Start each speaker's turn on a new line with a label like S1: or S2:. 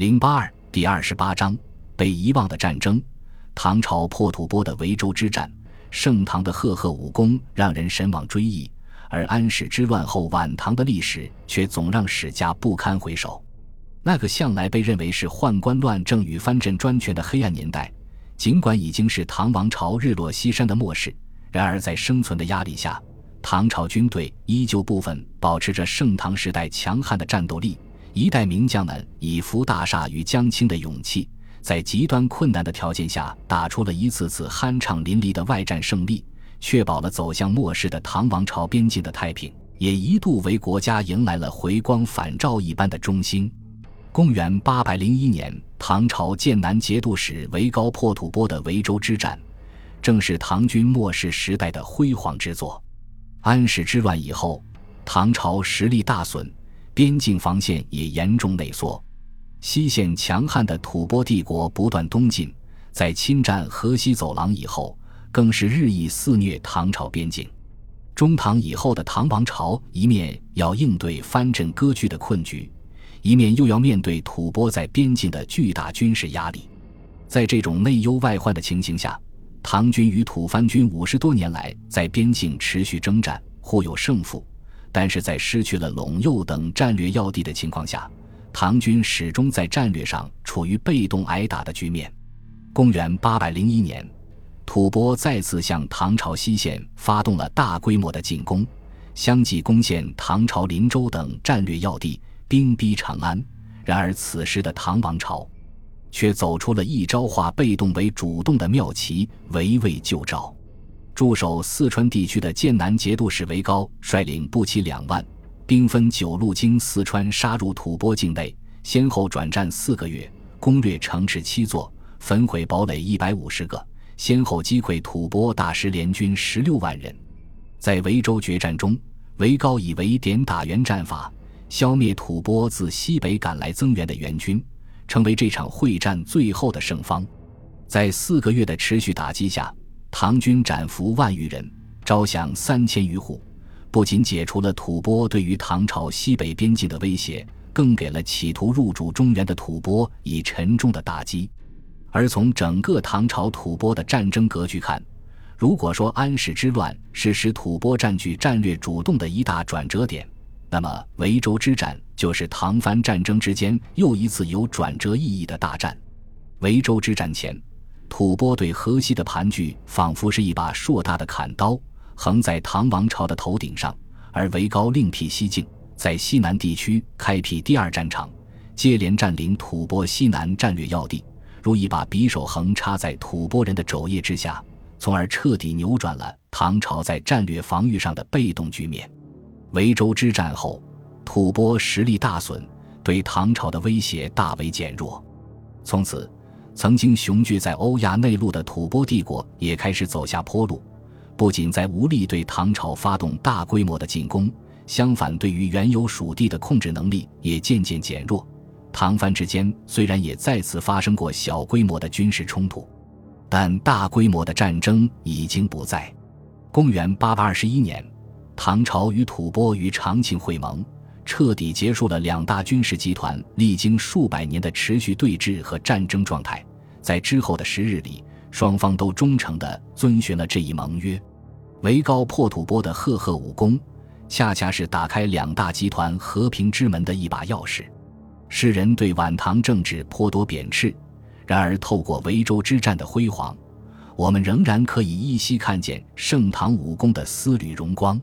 S1: 零八二第二十八章被遗忘的战争。唐朝破吐蕃的维州之战，盛唐的赫赫武功让人神往追忆，而安史之乱后晚唐的历史却总让史家不堪回首。那个向来被认为是宦官乱政与藩镇专权的黑暗年代，尽管已经是唐王朝日落西山的末世，然而在生存的压力下，唐朝军队依旧部分保持着盛唐时代强悍的战斗力。一代名将们以扶大厦与将倾的勇气，在极端困难的条件下，打出了一次次酣畅淋漓的外战胜利，确保了走向末世的唐王朝边境的太平，也一度为国家迎来了回光返照一般的中兴。公元八百零一年，唐朝剑南节度使韦高破吐蕃的维州之战，正是唐军末世时代的辉煌之作。安史之乱以后，唐朝实力大损。边境防线也严重内缩，西线强悍的吐蕃帝国不断东进，在侵占河西走廊以后，更是日益肆虐唐朝边境。中唐以后的唐王朝，一面要应对藩镇割据的困局，一面又要面对吐蕃在边境的巨大军事压力。在这种内忧外患的情形下，唐军与吐蕃军五十多年来在边境持续征战，互有胜负。但是在失去了陇右等战略要地的情况下，唐军始终在战略上处于被动挨打的局面。公元八百零一年，吐蕃再次向唐朝西线发动了大规模的进攻，相继攻陷唐朝林州等战略要地，兵逼长安。然而，此时的唐王朝却走出了一招化被动为主动的妙棋，围魏救赵。驻守四川地区的剑南节度使韦高率领步骑两万，兵分九路经四川杀入吐蕃境内，先后转战四个月，攻略城池七座，焚毁堡垒一百五十个，先后击溃吐蕃大食联军十六万人。在维州决战中，韦高以围点打援战法，消灭吐蕃自西北赶来增援的援军，成为这场会战最后的胜方。在四个月的持续打击下。唐军斩俘万余人，招降三千余户，不仅解除了吐蕃对于唐朝西北边境的威胁，更给了企图入主中原的吐蕃以沉重的打击。而从整个唐朝吐蕃的战争格局看，如果说安史之乱是使吐蕃占据战略主动的一大转折点，那么维州之战就是唐蕃战争之间又一次有转折意义的大战。维州之战前。吐蕃对河西的盘踞，仿佛是一把硕大的砍刀，横在唐王朝的头顶上。而维高另辟蹊径，在西南地区开辟第二战场，接连占领吐蕃西南战略要地，如一把匕首横插在吐蕃人的肘腋之下，从而彻底扭转了唐朝在战略防御上的被动局面。维州之战后，吐蕃实力大损，对唐朝的威胁大为减弱，从此。曾经雄踞在欧亚内陆的吐蕃帝国也开始走下坡路，不仅在无力对唐朝发动大规模的进攻，相反，对于原有属地的控制能力也渐渐减弱。唐蕃之间虽然也再次发生过小规模的军事冲突，但大规模的战争已经不在。公元八百二十一年，唐朝与吐蕃于长庆会盟。彻底结束了两大军事集团历经数百年的持续对峙和战争状态。在之后的十日里，双方都忠诚地遵循了这一盟约。维高破吐蕃的赫赫武功，恰恰是打开两大集团和平之门的一把钥匙。世人对晚唐政治颇多贬斥，然而透过维州之战的辉煌，我们仍然可以依稀看见盛唐武功的丝缕荣光。